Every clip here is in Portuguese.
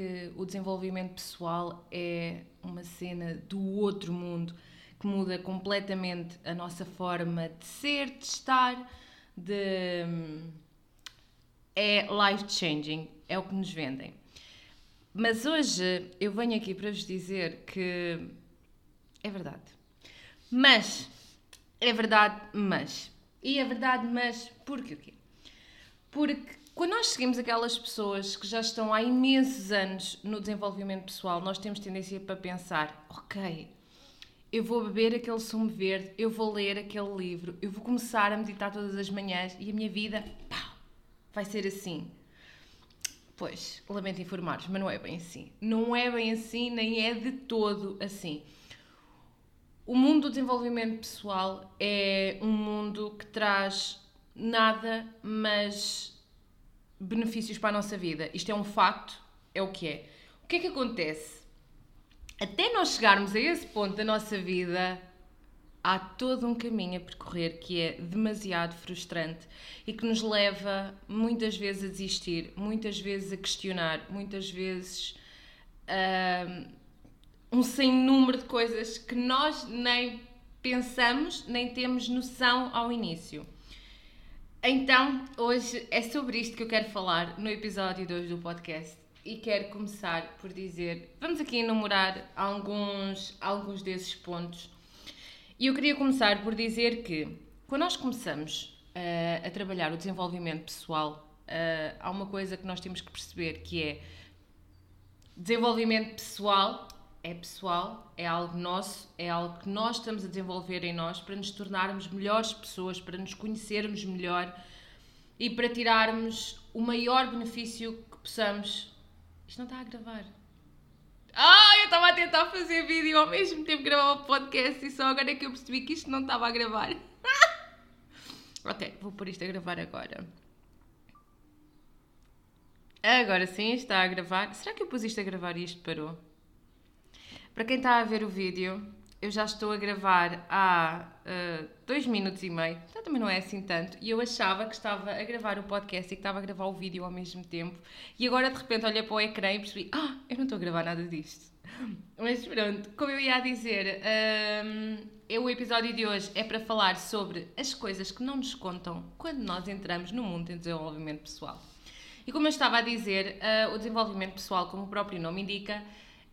que o desenvolvimento pessoal é uma cena do outro mundo que muda completamente a nossa forma de ser, de estar, de. é life changing, é o que nos vendem. Mas hoje eu venho aqui para vos dizer que é verdade. Mas, é verdade, mas. E é verdade, mas porquê? Porque quando nós seguimos aquelas pessoas que já estão há imensos anos no desenvolvimento pessoal, nós temos tendência para pensar: ok, eu vou beber aquele sumo verde, eu vou ler aquele livro, eu vou começar a meditar todas as manhãs e a minha vida pá, vai ser assim. Pois, lamento informar-vos, mas não é bem assim. Não é bem assim, nem é de todo assim. O mundo do desenvolvimento pessoal é um mundo que traz nada, mas benefícios para a nossa vida. Isto é um facto, é o que é. O que é que acontece? Até nós chegarmos a esse ponto da nossa vida, há todo um caminho a percorrer que é demasiado frustrante e que nos leva muitas vezes a desistir, muitas vezes a questionar, muitas vezes uh, um sem número de coisas que nós nem pensamos, nem temos noção ao início. Então, hoje é sobre isto que eu quero falar no episódio 2 do podcast e quero começar por dizer, vamos aqui enumerar alguns, alguns desses pontos. E eu queria começar por dizer que quando nós começamos uh, a trabalhar o desenvolvimento pessoal, uh, há uma coisa que nós temos que perceber que é desenvolvimento pessoal é pessoal, é algo nosso, é algo que nós estamos a desenvolver em nós para nos tornarmos melhores pessoas, para nos conhecermos melhor e para tirarmos o maior benefício que possamos. Isto não está a gravar. Ah, eu estava a tentar fazer vídeo ao mesmo tempo que gravar o podcast e só agora é que eu percebi que isto não estava a gravar. ok, vou pôr isto a gravar agora. Agora sim, está a gravar. Será que eu pus isto a gravar e isto parou? Para quem está a ver o vídeo, eu já estou a gravar há uh, dois minutos e meio, então também não é assim tanto, e eu achava que estava a gravar o podcast e que estava a gravar o vídeo ao mesmo tempo, e agora de repente olhei para o ecrã e percebi, ah, eu não estou a gravar nada disto. Mas pronto, como eu ia a dizer, um, eu, o episódio de hoje é para falar sobre as coisas que não nos contam quando nós entramos no mundo de desenvolvimento pessoal. E como eu estava a dizer, uh, o desenvolvimento pessoal, como o próprio nome indica,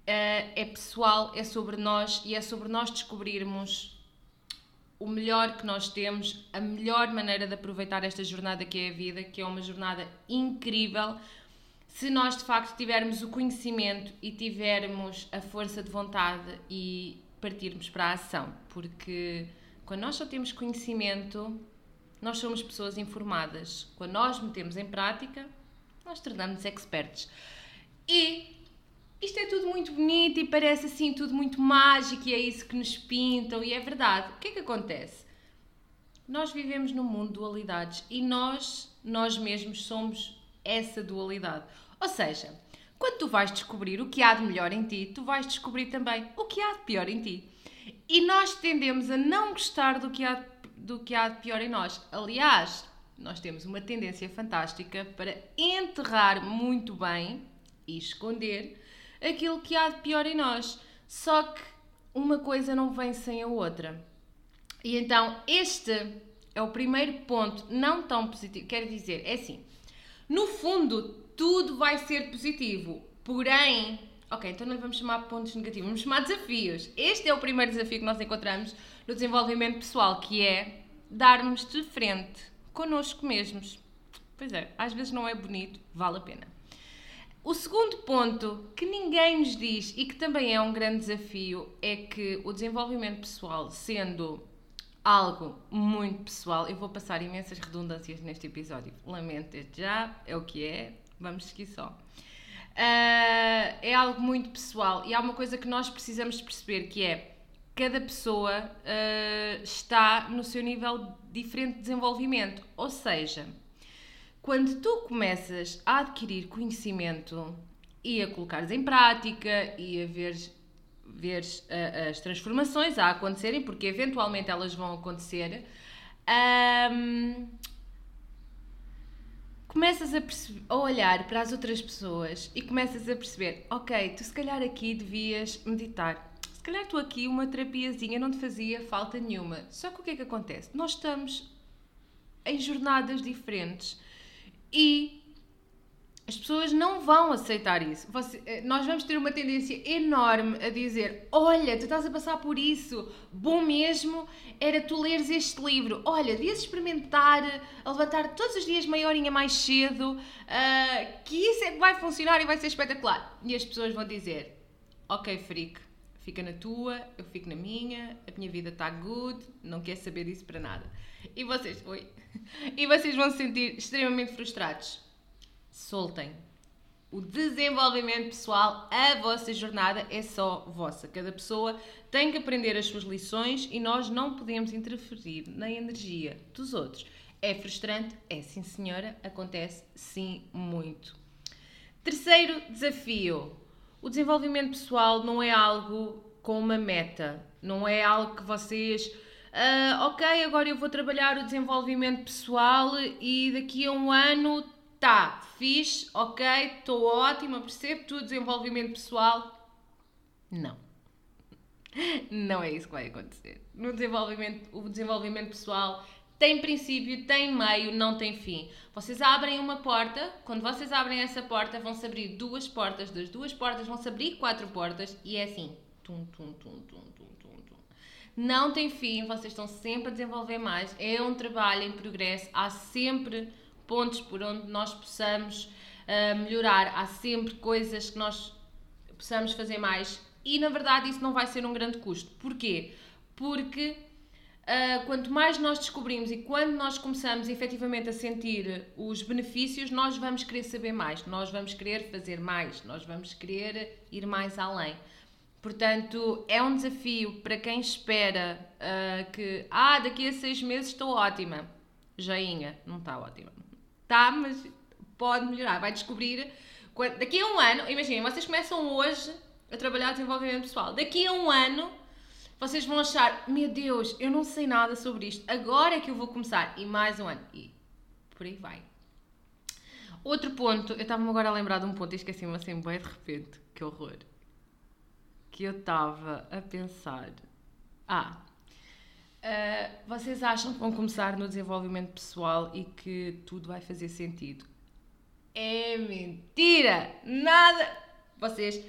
é pessoal, é sobre nós e é sobre nós descobrirmos o melhor que nós temos, a melhor maneira de aproveitar esta jornada que é a vida, que é uma jornada incrível. Se nós de facto tivermos o conhecimento e tivermos a força de vontade e partirmos para a ação, porque quando nós só temos conhecimento, nós somos pessoas informadas. Quando nós metemos em prática, nós tornamos-nos experts. E isto é tudo muito bonito e parece assim tudo muito mágico e é isso que nos pintam e é verdade. O que é que acontece? Nós vivemos num mundo de dualidades e nós, nós mesmos, somos essa dualidade. Ou seja, quando tu vais descobrir o que há de melhor em ti, tu vais descobrir também o que há de pior em ti. E nós tendemos a não gostar do que há, do que há de pior em nós. Aliás, nós temos uma tendência fantástica para enterrar muito bem e esconder aquilo que há de pior em nós. Só que uma coisa não vem sem a outra. E então este é o primeiro ponto não tão positivo. Quero dizer, é assim, no fundo tudo vai ser positivo, porém, ok, então não vamos chamar pontos negativos, vamos chamar desafios. Este é o primeiro desafio que nós encontramos no desenvolvimento pessoal, que é darmos de frente connosco mesmos. Pois é, às vezes não é bonito, vale a pena. O segundo ponto que ninguém nos diz e que também é um grande desafio é que o desenvolvimento pessoal, sendo algo muito pessoal, eu vou passar imensas redundâncias neste episódio, lamento desde já, é o que é, vamos seguir só. Uh, é algo muito pessoal e há uma coisa que nós precisamos perceber que é cada pessoa uh, está no seu nível diferente de desenvolvimento, ou seja, quando tu começas a adquirir conhecimento e a colocares em prática e a veres, veres uh, as transformações a acontecerem, porque eventualmente elas vão acontecer, um, começas a, a, olhar para as outras pessoas e começas a perceber, ok, tu se calhar aqui devias meditar. Se calhar tu aqui uma terapiazinha não te fazia falta nenhuma. Só que o que é que acontece? Nós estamos em jornadas diferentes e as pessoas não vão aceitar isso. Você, eh, nós vamos ter uma tendência enorme a dizer: Olha, tu estás a passar por isso, bom mesmo era tu leres este livro. Olha, devias experimentar a levantar todos os dias meia horinha mais cedo, uh, que isso é que vai funcionar e vai ser espetacular. E as pessoas vão dizer: Ok, freak, fica na tua, eu fico na minha, a minha vida está good, não quer saber disso para nada. E vocês, oi, e vocês vão se sentir extremamente frustrados soltem. O desenvolvimento pessoal, a vossa jornada é só vossa. Cada pessoa tem que aprender as suas lições e nós não podemos interferir na energia dos outros. É frustrante? É sim, senhora. Acontece sim, muito. Terceiro desafio: o desenvolvimento pessoal não é algo com uma meta, não é algo que vocês. Uh, ok, agora eu vou trabalhar o desenvolvimento pessoal e daqui a um ano tá, fiz, ok, estou ótima, percebo tudo, desenvolvimento pessoal. Não. Não é isso que vai acontecer. No desenvolvimento, o desenvolvimento pessoal tem princípio, tem meio, não tem fim. Vocês abrem uma porta, quando vocês abrem essa porta, vão-se abrir duas portas, das duas portas vão-se abrir quatro portas e é assim. Tum, tum, tum, tum, tum, tum. Não tem fim, vocês estão sempre a desenvolver mais. É um trabalho em progresso, há sempre pontos por onde nós possamos uh, melhorar, há sempre coisas que nós possamos fazer mais e na verdade isso não vai ser um grande custo. Porquê? Porque uh, quanto mais nós descobrimos e quando nós começamos efetivamente a sentir os benefícios, nós vamos querer saber mais, nós vamos querer fazer mais, nós vamos querer ir mais além. Portanto, é um desafio para quem espera uh, que, ah, daqui a seis meses estou ótima. Jainha, não está ótima tá, mas pode melhorar. Vai descobrir. Quando, daqui a um ano, imaginem, vocês começam hoje a trabalhar desenvolvimento pessoal. Daqui a um ano, vocês vão achar: meu Deus, eu não sei nada sobre isto, agora é que eu vou começar. E mais um ano. E por aí vai. Outro ponto, eu estava-me agora a lembrar de um ponto e esqueci-me assim, bem de repente, que horror. Que eu estava a pensar. Ah, Uh, vocês acham que vão começar no desenvolvimento pessoal e que tudo vai fazer sentido? É mentira! Nada! Vocês.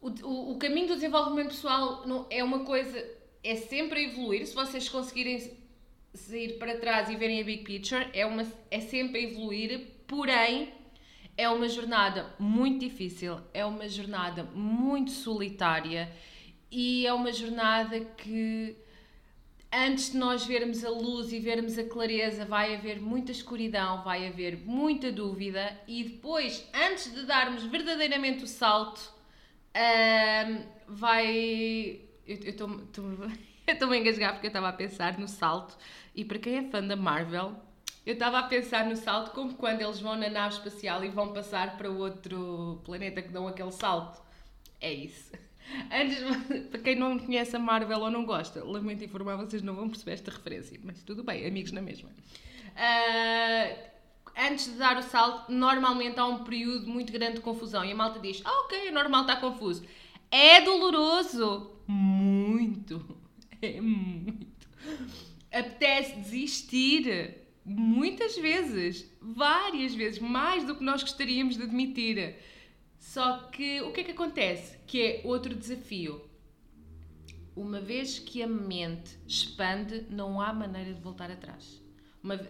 O, o, caminho do desenvolvimento pessoal não, é uma coisa. É sempre a evoluir. Se vocês conseguirem sair para trás e verem a big picture, é, uma, é sempre a evoluir, porém é uma jornada muito difícil, é uma jornada muito solitária e é uma jornada que antes de nós vermos a luz e vermos a clareza, vai haver muita escuridão, vai haver muita dúvida, e depois, antes de darmos verdadeiramente o salto, vai. Eu estou-me a engasgar porque eu estava a pensar no salto, e para quem é fã da Marvel, eu estava a pensar no salto como quando eles vão na nave espacial e vão passar para outro planeta que dão aquele salto. É isso. Antes, para quem não conhece a Marvel ou não gosta, lamento informar, vocês não vão perceber esta referência, mas tudo bem, amigos na mesma. Uh, antes de dar o salto, normalmente há um período muito grande de confusão e a malta diz: Ah, ok, é normal estar confuso. É doloroso! Muito! É muito! Apetece desistir! Muitas vezes, várias vezes, mais do que nós gostaríamos de admitir. Só que o que é que acontece? Que é outro desafio. Uma vez que a mente expande, não há maneira de voltar atrás. Uma,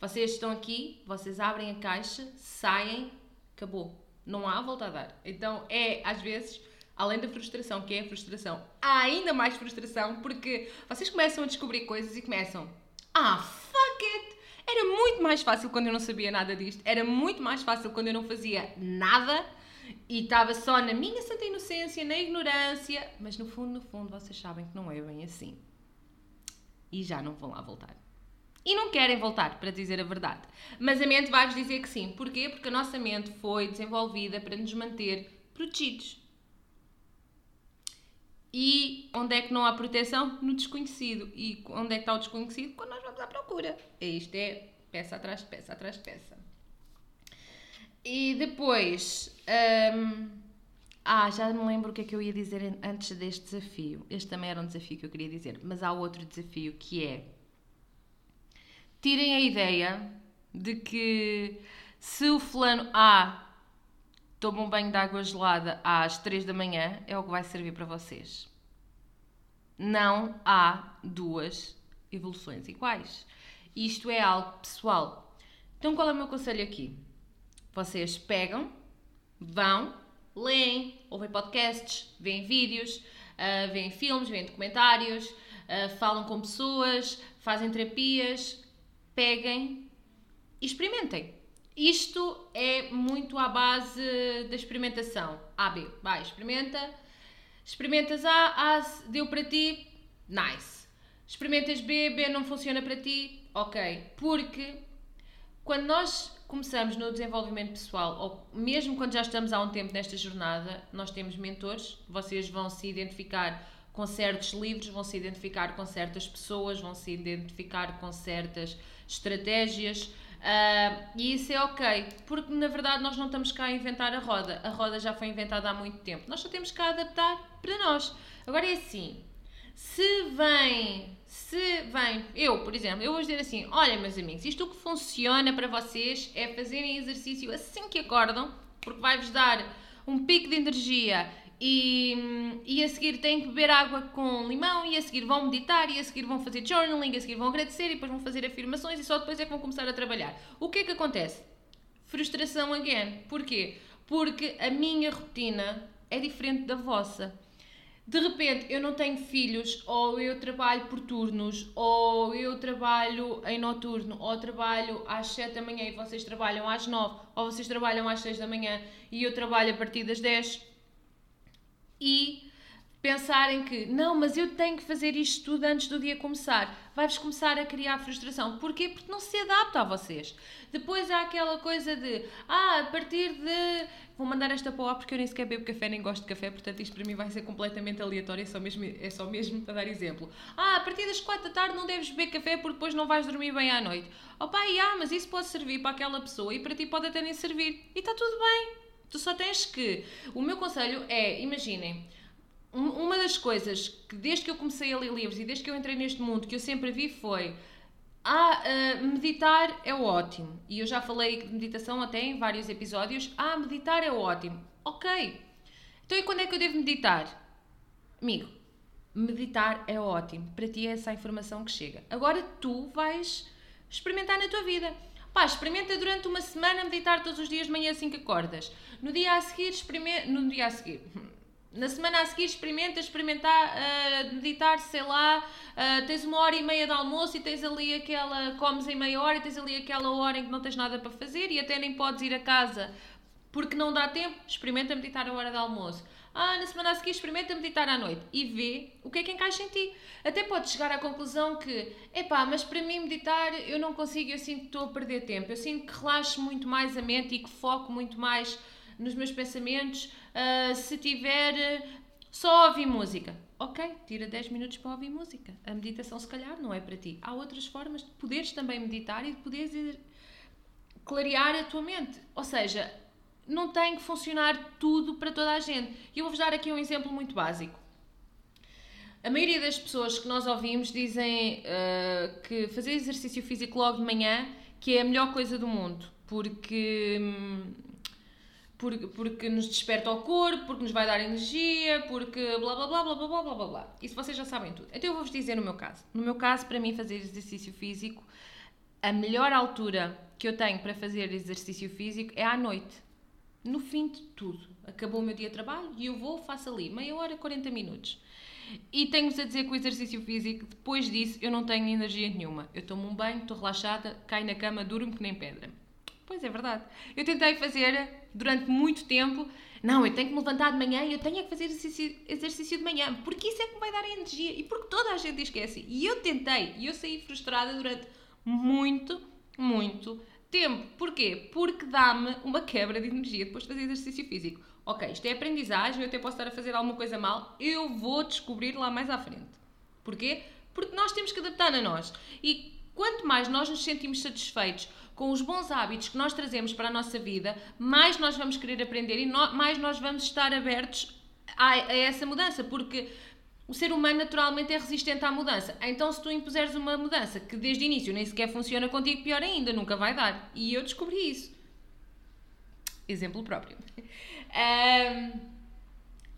vocês estão aqui, vocês abrem a caixa, saem, acabou. Não há volta a dar. Então é, às vezes, além da frustração, que é a frustração, há ainda mais frustração porque vocês começam a descobrir coisas e começam. Ah, fuck it! Era muito mais fácil quando eu não sabia nada disto. Era muito mais fácil quando eu não fazia nada e estava só na minha santa inocência, na ignorância, mas no fundo, no fundo, vocês sabem que não é bem assim. E já não vão lá voltar. E não querem voltar, para dizer a verdade. Mas a mente vai-vos dizer que sim. Porquê? Porque a nossa mente foi desenvolvida para nos manter protegidos. E onde é que não há proteção? No desconhecido. E onde é que está o desconhecido? Quando nós vamos à procura. Isto é peça atrás de peça atrás de peça. E depois. hum, ah, já me lembro o que é que eu ia dizer an- antes deste desafio. Este também era um desafio que eu queria dizer, mas há outro desafio que é. Tirem a ideia de que se o fulano A toma um banho de água gelada às 3 da manhã, é o que vai servir para vocês. Não há duas evoluções iguais. Isto é algo pessoal. Então, qual é o meu conselho aqui? Vocês pegam, vão, leem, ouvem podcasts, veem vídeos, ah, veem filmes, veem documentários, ah, falam com pessoas, fazem terapias. Peguem e experimentem. Isto é muito à base da experimentação. A, B. Vai, experimenta. Experimentas A, A deu para ti, nice. Experimentas B, B não funciona para ti, ok. Porque quando nós começamos no desenvolvimento pessoal, ou mesmo quando já estamos há um tempo nesta jornada, nós temos mentores, vocês vão se identificar com certos livros, vão se identificar com certas pessoas, vão se identificar com certas estratégias. Ah, e isso é ok, porque na verdade nós não estamos cá a inventar a roda, a roda já foi inventada há muito tempo, nós só temos cá a adaptar para nós. Agora é assim, se vem, se vem, eu, por exemplo, eu vou dizer assim: olha, meus amigos, isto o que funciona para vocês é fazerem exercício assim que acordam, porque vai-vos dar um pico de energia e, e a seguir têm que beber água com limão, e a seguir vão meditar, e a seguir vão fazer journaling, e a seguir vão agradecer, e depois vão fazer afirmações, e só depois é que vão começar a trabalhar. O que é que acontece? Frustração again. Porquê? Porque a minha rotina é diferente da vossa de repente eu não tenho filhos, ou eu trabalho por turnos, ou eu trabalho em noturno, ou trabalho às 7 da manhã e vocês trabalham às 9, ou vocês trabalham às 6 da manhã e eu trabalho a partir das 10, e pensarem que não, mas eu tenho que fazer isto tudo antes do dia começar, vai-vos começar a criar frustração. Porquê? Porque não se adapta a vocês. Depois há aquela coisa de, ah, a partir de. Vou mandar esta para lá porque eu nem sequer bebo café, nem gosto de café, portanto isto para mim vai ser completamente aleatório, é só mesmo, é só mesmo para dar exemplo. Ah, a partir das 4 da tarde não deves beber café porque depois não vais dormir bem à noite. Oh pá, ah, mas isso pode servir para aquela pessoa e para ti pode até nem servir. E está tudo bem. Tu só tens que. O meu conselho é, imaginem, um- uma das coisas que desde que eu comecei a ler livros e desde que eu entrei neste mundo que eu sempre vi foi ah, ah, meditar é ótimo. E eu já falei de meditação até em vários episódios. Ah, meditar é ótimo. Ok. Então e quando é que eu devo meditar? Amigo, meditar é ótimo. Para ti é essa a informação que chega. Agora tu vais experimentar na tua vida. Pá, experimenta durante uma semana meditar todos os dias de manhã assim que acordas. No dia a seguir, experimenta. No dia a seguir. Na semana a seguir experimenta experimentar, ah, meditar, sei lá, ah, tens uma hora e meia de almoço e tens ali aquela, comes em meia hora e tens ali aquela hora em que não tens nada para fazer e até nem podes ir a casa porque não dá tempo, experimenta meditar a hora de almoço. Ah, na semana a seguir experimenta meditar à noite e vê o que é que encaixa em ti. Até podes chegar à conclusão que, epá, mas para mim meditar eu não consigo, eu sinto que estou a perder tempo. Eu sinto que relaxo muito mais a mente e que foco muito mais nos meus pensamentos ah, se tiver só ouvir música. Ok, tira 10 minutos para ouvir música. A meditação se calhar não é para ti. Há outras formas de poderes também meditar e de poderes clarear a tua mente. Ou seja, não tem que funcionar tudo para toda a gente. E eu vou-vos dar aqui um exemplo muito básico. A maioria das pessoas que nós ouvimos dizem ah, que fazer exercício físico logo de manhã que é a melhor coisa do mundo, porque, porque, porque nos desperta o corpo, porque nos vai dar energia, porque blá blá blá blá blá blá blá blá. Isso vocês já sabem tudo. Então eu vou-vos dizer no meu caso. No meu caso, para mim, fazer exercício físico, a melhor altura que eu tenho para fazer exercício físico é à noite. No fim de tudo. Acabou o meu dia de trabalho e eu vou, faço ali meia hora, 40 minutos. E tenho-vos a dizer que o exercício físico, depois disso, eu não tenho energia nenhuma. Eu tomo um banho, estou relaxada, caio na cama, durmo que nem pedra. Pois é verdade. Eu tentei fazer durante muito tempo. Não, eu tenho que me levantar de manhã e eu tenho é que fazer exercício, exercício de manhã, porque isso é que me vai dar energia e porque toda a gente assim. E eu tentei e eu saí frustrada durante muito, muito tempo. Porquê? Porque dá-me uma quebra de energia depois de fazer exercício físico. Ok, isto é aprendizagem, eu até posso estar a fazer alguma coisa mal, eu vou descobrir lá mais à frente. Porquê? Porque nós temos que adaptar a nós. E quanto mais nós nos sentimos satisfeitos com os bons hábitos que nós trazemos para a nossa vida, mais nós vamos querer aprender e no, mais nós vamos estar abertos a, a essa mudança, porque o ser humano naturalmente é resistente à mudança. Então, se tu impuseres uma mudança que desde o início nem sequer funciona contigo, pior ainda, nunca vai dar. E eu descobri isso. Exemplo próprio. Um,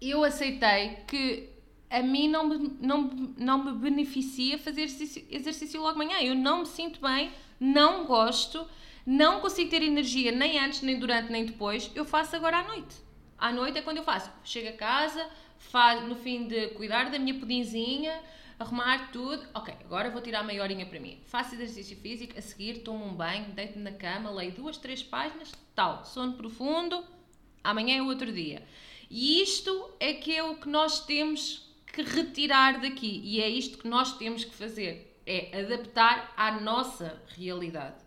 eu aceitei que a mim não me, não, não me beneficia fazer exercício, exercício logo de manhã. Eu não me sinto bem, não gosto, não consigo ter energia nem antes, nem durante, nem depois. Eu faço agora à noite. À noite é quando eu faço. Chego a casa, faz, no fim de cuidar da minha pudinzinha, arrumar tudo. Ok, agora vou tirar meia horinha para mim. Faço exercício físico, a seguir tomo um banho, deito-me na cama, leio duas, três páginas, tal, sono profundo, amanhã é outro dia. E isto é que é o que nós temos que retirar daqui e é isto que nós temos que fazer, é adaptar à nossa realidade.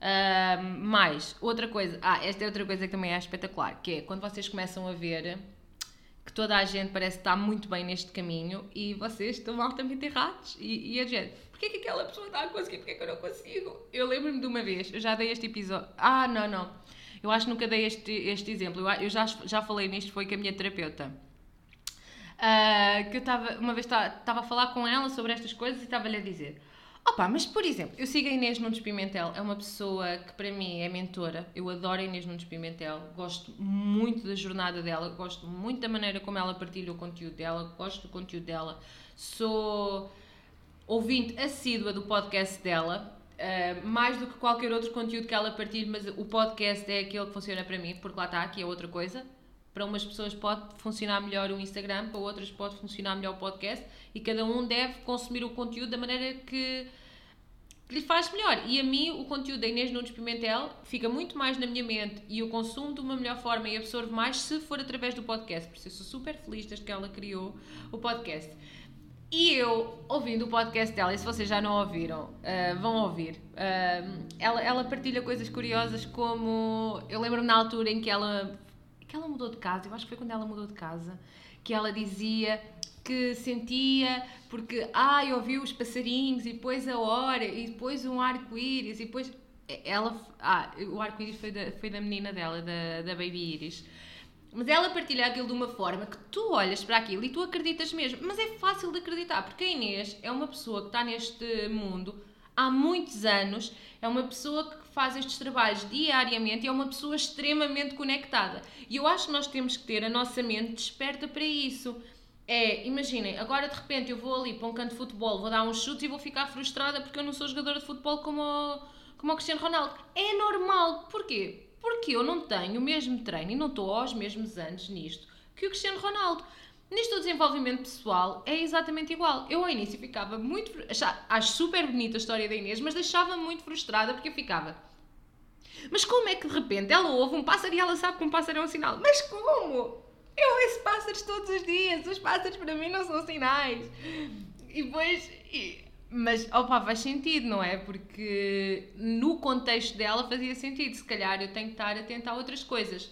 Uh, mais, outra coisa, ah, esta é outra coisa que também é espetacular, que é quando vocês começam a ver que toda a gente parece estar muito bem neste caminho e vocês estão altamente errados. E, e a gente, porquê que aquela pessoa está a conseguir? Porquê que eu não consigo? Eu lembro-me de uma vez, eu já dei este episódio. Ah, não, não. Eu acho que nunca dei este, este exemplo. Eu, eu já, já falei nisto, foi com a minha terapeuta. Uh, que eu estava, uma vez estava a falar com ela sobre estas coisas e estava-lhe a dizer Opa, mas por exemplo, eu sigo a Inês Nunes Pimentel, é uma pessoa que para mim é mentora. Eu adoro a Inês Nunes Pimentel, gosto muito da jornada dela, gosto muito da maneira como ela partilha o conteúdo dela, gosto do conteúdo dela. Sou ouvinte assídua do podcast dela, uh, mais do que qualquer outro conteúdo que ela partilhe, mas o podcast é aquele que funciona para mim, porque lá está, aqui é outra coisa. Para umas pessoas pode funcionar melhor o Instagram, para outras pode funcionar melhor o podcast e cada um deve consumir o conteúdo da maneira que, que lhe faz melhor. E a mim, o conteúdo da Inês Nunes Pimentel fica muito mais na minha mente e eu consumo de uma melhor forma e absorvo mais se for através do podcast. Por isso, eu sou super feliz desde que ela criou o podcast. E eu, ouvindo o podcast dela, e se vocês já não ouviram, uh, vão ouvir. Uh, ela, ela partilha coisas curiosas como. Eu lembro-me na altura em que ela que ela mudou de casa, eu acho que foi quando ela mudou de casa, que ela dizia que sentia porque, ai, ah, ouviu os passarinhos e depois a hora e depois um arco-íris e depois ela, ah, o arco-íris foi da, foi da menina dela, da, da Baby Iris. Mas ela partilha aquilo de uma forma que tu olhas para aquilo e tu acreditas mesmo. Mas é fácil de acreditar, porque a Inês é uma pessoa que está neste mundo há muitos anos, é uma pessoa que faz estes trabalhos diariamente e é uma pessoa extremamente conectada. E eu acho que nós temos que ter a nossa mente desperta para isso. É, imaginem, agora de repente eu vou ali para um canto de futebol, vou dar um chute e vou ficar frustrada porque eu não sou jogadora de futebol como o, como o Cristiano Ronaldo. É normal. Porquê? Porque eu não tenho o mesmo treino e não estou aos mesmos anos nisto que o Cristiano Ronaldo. Nisto do desenvolvimento pessoal é exatamente igual. Eu ao início ficava muito. Acho super bonita a história da Inês, mas deixava-me muito frustrada porque eu ficava. Mas como é que de repente ela ouve um pássaro e ela sabe que um pássaro é um sinal? Mas como? Eu ouço pássaros todos os dias, os pássaros para mim não são sinais. E depois. E, mas, opa, faz sentido, não é? Porque no contexto dela fazia sentido. Se calhar eu tenho que estar atenta a outras coisas.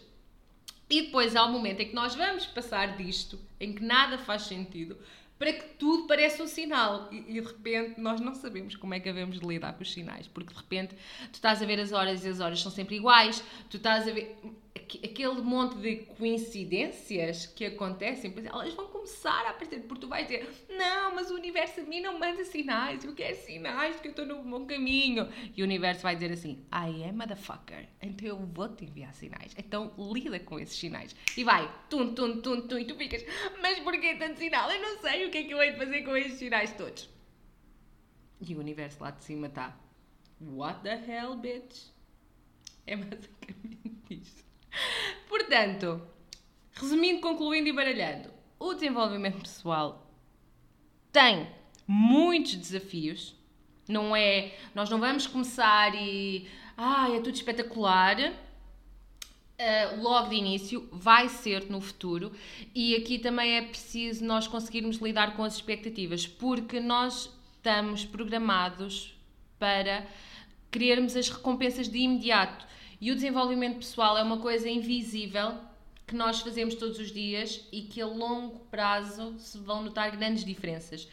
E depois há um momento em que nós vamos passar disto, em que nada faz sentido, para que tudo pareça um sinal. E, e, de repente nós não sabemos como é que devemos de lidar com os sinais, porque de repente tu estás a ver as horas e as horas são sempre iguais, tu estás a ver aquele monte de coincidências que acontecem, pois elas vão começar a aparecer, porque tu vais dizer, não, mas o universo a mim não manda sinais, eu quero sinais que eu estou no bom caminho. E o universo vai dizer assim, I am motherfucker, então eu vou te enviar sinais. Então lida com esses sinais. E vai, tum, tum, tum, tum, e tu ficas, mas porquê tanto sinal? Eu não sei o que é que eu hei de fazer com esses sinais todos. E o universo lá de cima está, what the hell, bitch? É basicamente isto. Portanto, resumindo, concluindo e baralhando, o desenvolvimento pessoal tem muitos desafios. Não é, nós não vamos começar e ah, é tudo espetacular. Uh, logo de início, vai ser no futuro, e aqui também é preciso nós conseguirmos lidar com as expectativas, porque nós estamos programados para querermos as recompensas de imediato. E o desenvolvimento pessoal é uma coisa invisível que nós fazemos todos os dias e que a longo prazo se vão notar grandes diferenças.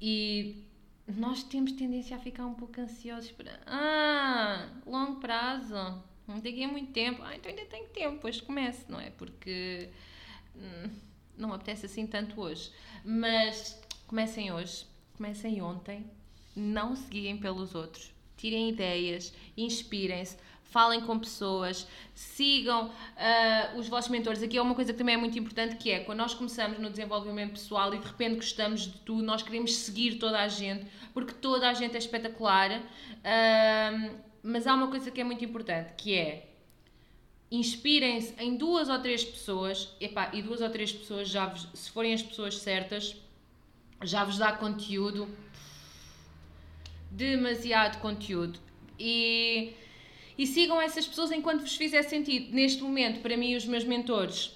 E nós temos tendência a ficar um pouco ansiosos para. Ah, longo prazo. Daqui a muito tempo. Ah, então ainda tenho tempo, depois comece, não é? Porque hum, não apetece assim tanto hoje. Mas comecem hoje, comecem ontem, não se guiem pelos outros, tirem ideias, inspirem-se, falem com pessoas, sigam uh, os vossos mentores. Aqui é uma coisa que também é muito importante, que é quando nós começamos no desenvolvimento pessoal e de repente gostamos de tudo, nós queremos seguir toda a gente, porque toda a gente é espetacular. Uh, mas há uma coisa que é muito importante, que é inspirem-se em duas ou três pessoas, epá, e duas ou três pessoas, já vos, se forem as pessoas certas, já vos dá conteúdo, demasiado conteúdo. E, e sigam essas pessoas enquanto vos fizer sentido. Neste momento, para mim, os meus mentores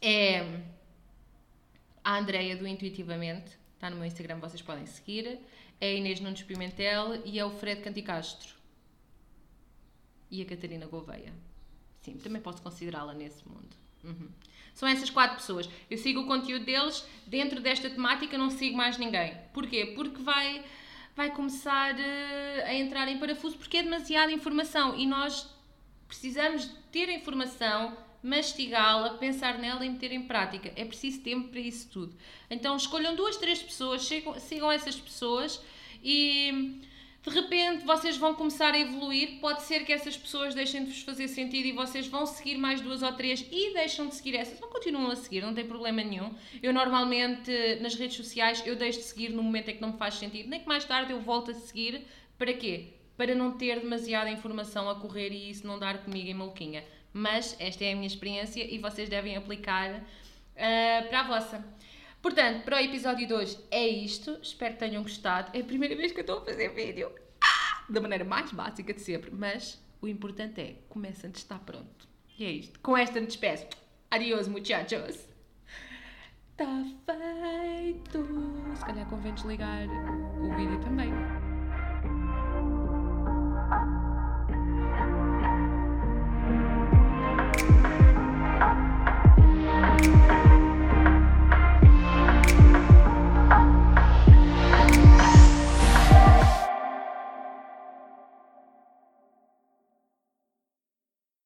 é a Andreia do Intuitivamente, está no meu Instagram, vocês podem seguir, é a Inês Nunes Pimentel e é o Fred Canticastro e a Catarina Gouveia. Sim, também posso considerá-la nesse mundo. Uhum. São essas quatro pessoas. Eu sigo o conteúdo deles, dentro desta temática não sigo mais ninguém. Porquê? Porque vai, vai começar uh, a entrar em parafuso, porque é demasiada informação e nós precisamos ter a informação, mastigá-la, pensar nela e meter em prática. É preciso tempo para isso tudo. Então escolham duas, três pessoas, sigam essas pessoas e de repente vocês vão começar a evoluir, pode ser que essas pessoas deixem de vos fazer sentido e vocês vão seguir mais duas ou três e deixam de seguir essas, não continuam a seguir, não tem problema nenhum. Eu normalmente nas redes sociais eu deixo de seguir no momento em que não me faz sentido, nem que mais tarde eu volto a seguir, para quê? Para não ter demasiada informação a correr e isso não dar comigo em maluquinha. Mas esta é a minha experiência e vocês devem aplicar uh, para a vossa. Portanto, para o episódio de hoje é isto. Espero que tenham gostado. É a primeira vez que eu estou a fazer vídeo. Ah! Da maneira mais básica de sempre. Mas o importante é, começa antes de estar pronto. E é isto. Com esta me despeço. Adiós, muchachos. Está feito. Se calhar convém desligar o vídeo também.